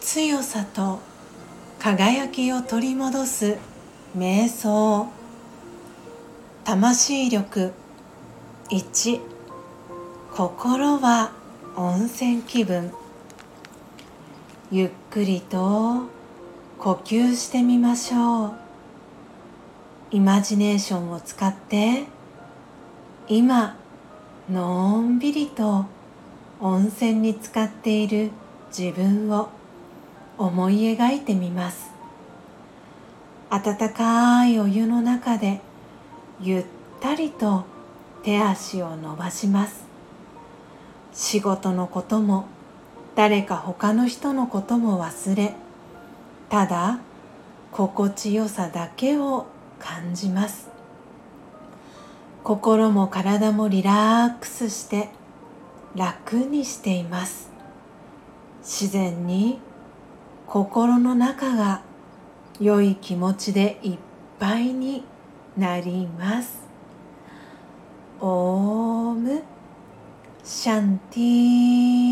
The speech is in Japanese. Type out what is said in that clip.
強さと輝きを取り戻す瞑想。魂力。1心は温泉気分。ゆっくりと呼吸してみましょう。イマジネーションを使って今のんびりと温泉に浸かっている自分を思い描いてみます。温かいお湯の中でゆったりと手足を伸ばします。仕事のことも誰か他の人のことも忘れただ心地よさだけを感じます。心も体もリラックスして楽にしています。自然に心の中が良い気持ちでいっぱいになります。オーム。シャンティー。